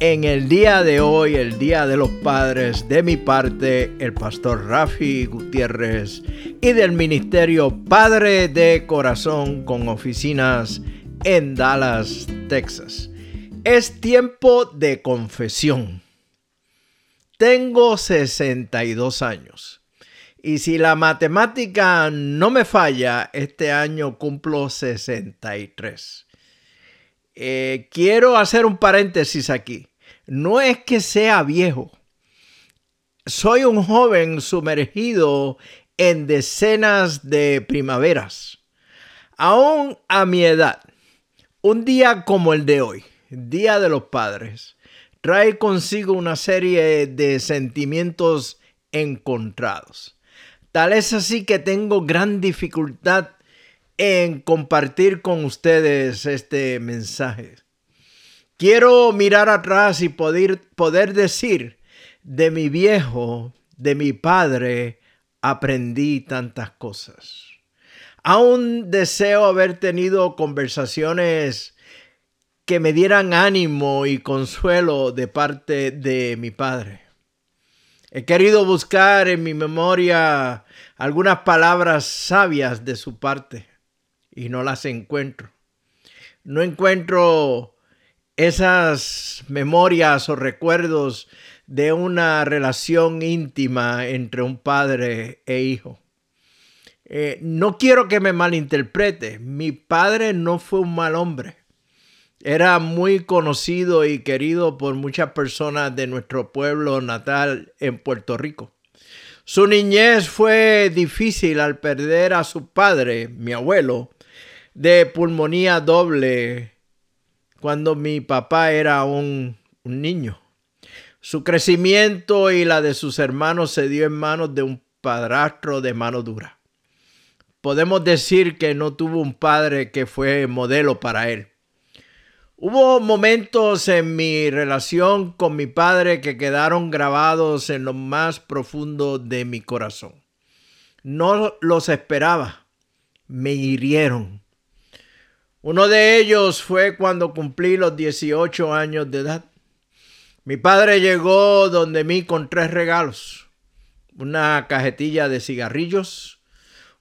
en el día de hoy, el Día de los Padres, de mi parte, el pastor Rafi Gutiérrez y del Ministerio Padre de Corazón con oficinas en Dallas, Texas. Es tiempo de confesión. Tengo 62 años. Y si la matemática no me falla, este año cumplo 63. Eh, quiero hacer un paréntesis aquí no es que sea viejo. Soy un joven sumergido en decenas de primaveras. Aún a mi edad, un día como el de hoy, Día de los Padres, trae consigo una serie de sentimientos encontrados. Tal es así que tengo gran dificultad en compartir con ustedes este mensaje. Quiero mirar atrás y poder, poder decir, de mi viejo, de mi padre, aprendí tantas cosas. Aún deseo haber tenido conversaciones que me dieran ánimo y consuelo de parte de mi padre. He querido buscar en mi memoria algunas palabras sabias de su parte y no las encuentro. No encuentro esas memorias o recuerdos de una relación íntima entre un padre e hijo. Eh, no quiero que me malinterprete, mi padre no fue un mal hombre. Era muy conocido y querido por muchas personas de nuestro pueblo natal en Puerto Rico. Su niñez fue difícil al perder a su padre, mi abuelo, de pulmonía doble cuando mi papá era un, niño. Su crecimiento y la de sus hermanos se dio en manos de un padrastro de mano dura. Podemos decir que no tuvo un padre que fue modelo para él. Hubo momentos en mi relación con mi padre que quedaron grabados en lo más profundo de mi corazón. No los esperaba, me hirieron. Uno de ellos fue cuando cumplí los 18 años de edad. Mi padre llegó donde mí con tres regalos. Una cajetilla de cigarrillos,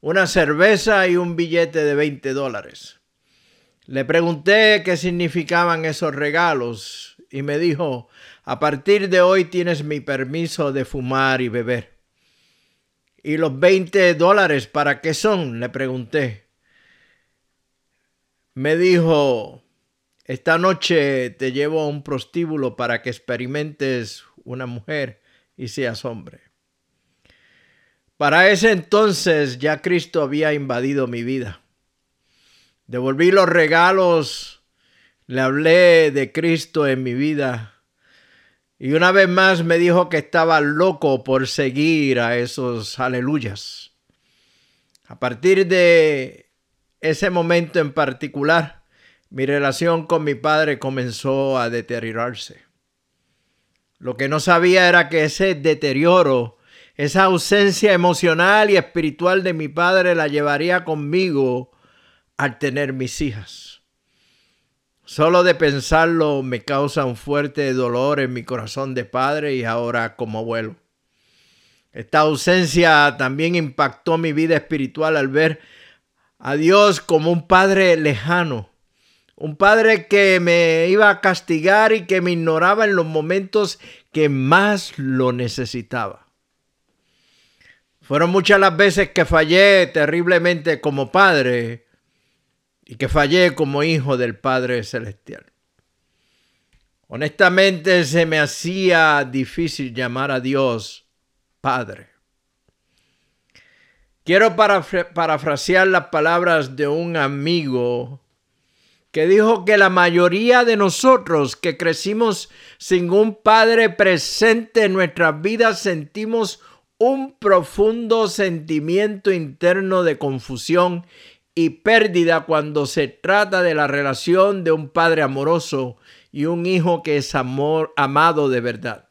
una cerveza y un billete de 20 dólares. Le pregunté qué significaban esos regalos y me dijo, a partir de hoy tienes mi permiso de fumar y beber. ¿Y los 20 dólares para qué son? Le pregunté me dijo, esta noche te llevo a un prostíbulo para que experimentes una mujer y seas hombre. Para ese entonces ya Cristo había invadido mi vida. Devolví los regalos, le hablé de Cristo en mi vida y una vez más me dijo que estaba loco por seguir a esos aleluyas. A partir de ese momento en particular, mi relación con mi padre comenzó a deteriorarse. Lo que no sabía era que ese deterioro, esa ausencia emocional y espiritual de mi padre la llevaría conmigo al tener mis hijas. Solo de pensarlo me causa un fuerte dolor en mi corazón de padre y ahora como abuelo. Esta ausencia también impactó mi vida espiritual al ver a Dios como un padre lejano, un padre que me iba a castigar y que me ignoraba en los momentos que más lo necesitaba. Fueron muchas las veces que fallé terriblemente como padre y que fallé como hijo del Padre Celestial. Honestamente se me hacía difícil llamar a Dios Padre. Quiero parafrasear las palabras de un amigo que dijo que la mayoría de nosotros que crecimos sin un padre presente en nuestras vidas sentimos un profundo sentimiento interno de confusión y pérdida cuando se trata de la relación de un padre amoroso y un hijo que es amor amado de verdad.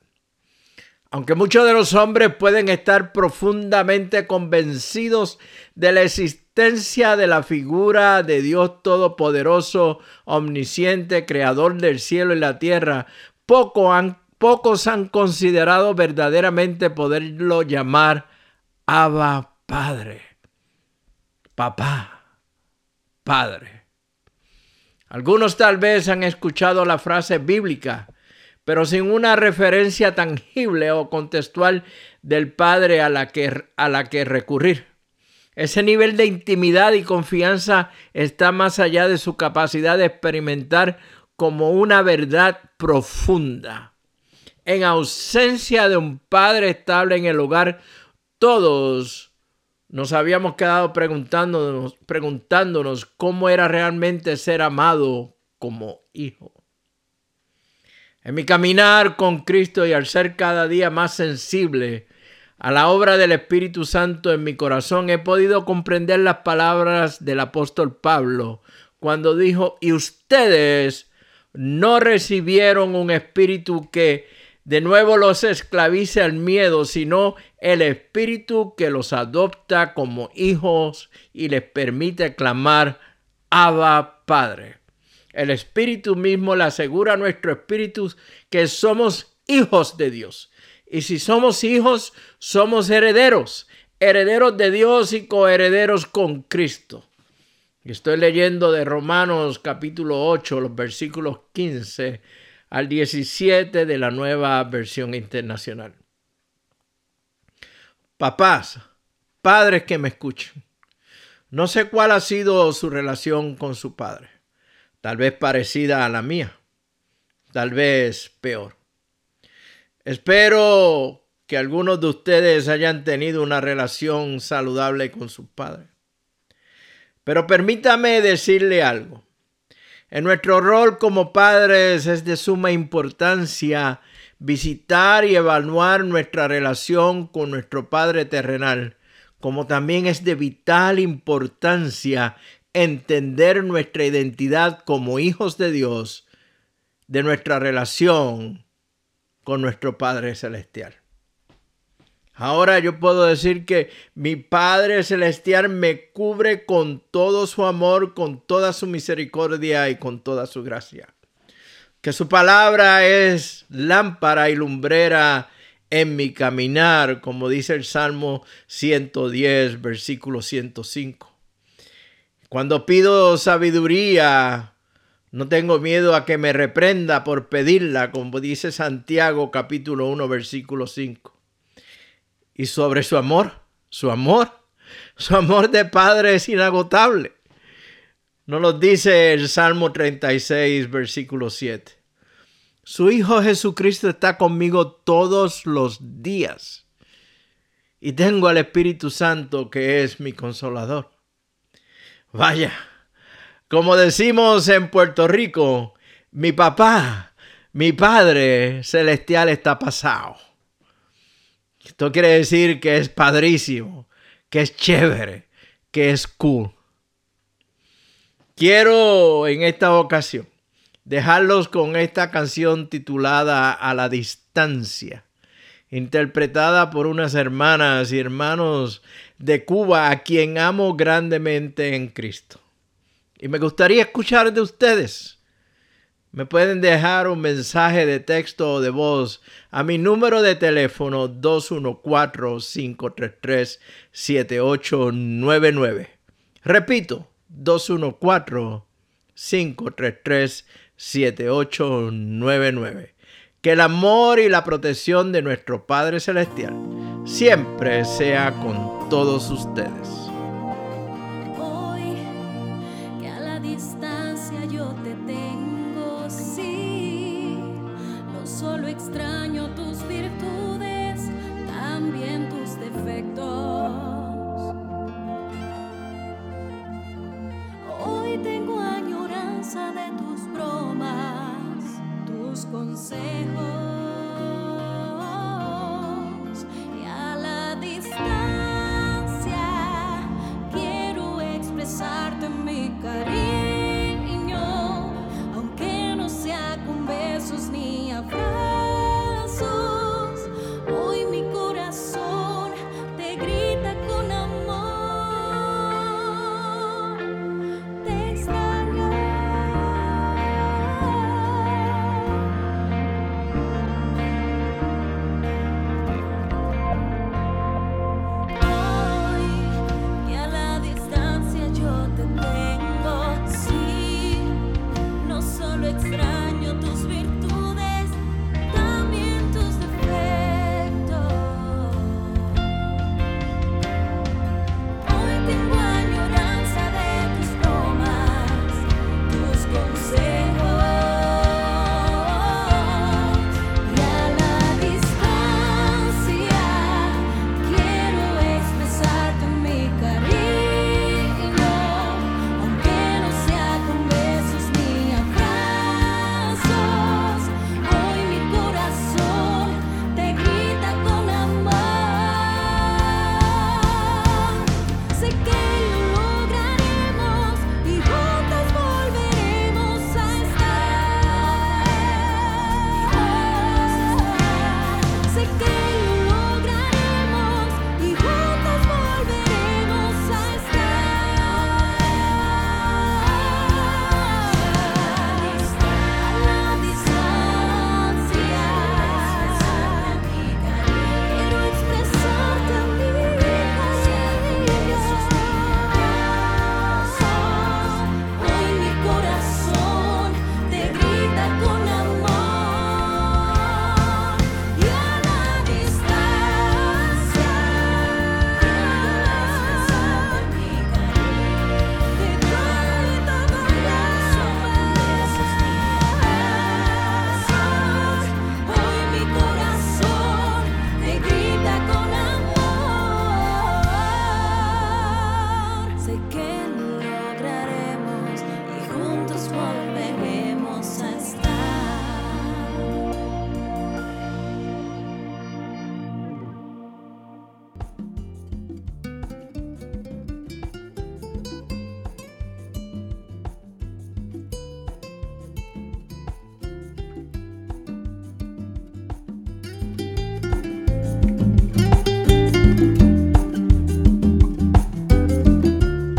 Aunque muchos de los hombres pueden estar profundamente convencidos de la existencia de la figura de Dios Todopoderoso, omnisciente, creador del cielo y la tierra, han, pocos han considerado verdaderamente poderlo llamar Abba Padre, Papá, Padre. Algunos tal vez han escuchado la frase bíblica, pero sin una referencia tangible o contextual del Padre a la que, a la que recurrir. Ese nivel de intimidad y confianza está más allá de su capacidad de experimentar como una verdad profunda. En ausencia de un padre estable en el hogar, todos nos habíamos quedado preguntándonos, preguntándonos cómo era realmente ser amado como hijo. En mi caminar con Cristo y al ser cada día más sensible a la obra del Espíritu Santo en mi corazón, he podido comprender las palabras del apóstol Pablo cuando dijo, y ustedes no recibieron un espíritu que de nuevo los esclavice al miedo, sino el espíritu que los adopta como hijos y les permite clamar, Abba Padre. El Espíritu mismo le asegura a nuestro espíritu que somos hijos de Dios. Y si somos hijos, somos herederos, herederos de Dios y coherederos con Cristo. Estoy leyendo de Romanos capítulo 8, los versículos 15 al 17 de la nueva versión internacional. Papás, padres que me escuchen, no sé cuál ha sido su relación con su padre tal vez parecida a la mía, tal vez peor. Espero que algunos de ustedes hayan tenido una relación saludable con sus padres. Pero permítame decirle algo. En nuestro rol como padres es de suma importancia visitar y evaluar nuestra relación con nuestro Padre terrenal, como también es de vital importancia entender nuestra identidad como hijos de Dios, de nuestra relación con nuestro Padre Celestial. Ahora yo puedo decir que mi Padre Celestial me cubre con todo su amor, con toda su misericordia y con toda su gracia. Que su palabra es lámpara y lumbrera en mi caminar, como dice el Salmo 110, versículo 105. Cuando pido sabiduría, no tengo miedo a que me reprenda por pedirla, como dice Santiago capítulo 1 versículo 5. Y sobre su amor, su amor, su amor de Padre es inagotable. No lo dice el Salmo 36 versículo 7. Su Hijo Jesucristo está conmigo todos los días. Y tengo al Espíritu Santo que es mi consolador. Vaya, como decimos en Puerto Rico, mi papá, mi Padre Celestial está pasado. Esto quiere decir que es padrísimo, que es chévere, que es cool. Quiero en esta ocasión dejarlos con esta canción titulada A la distancia interpretada por unas hermanas y hermanos de Cuba a quien amo grandemente en Cristo. Y me gustaría escuchar de ustedes. Me pueden dejar un mensaje de texto o de voz a mi número de teléfono 214-533-7899. Repito, 214-533-7899 que el amor y la protección de nuestro Padre Celestial siempre sea con todos ustedes. Hoy que a la distancia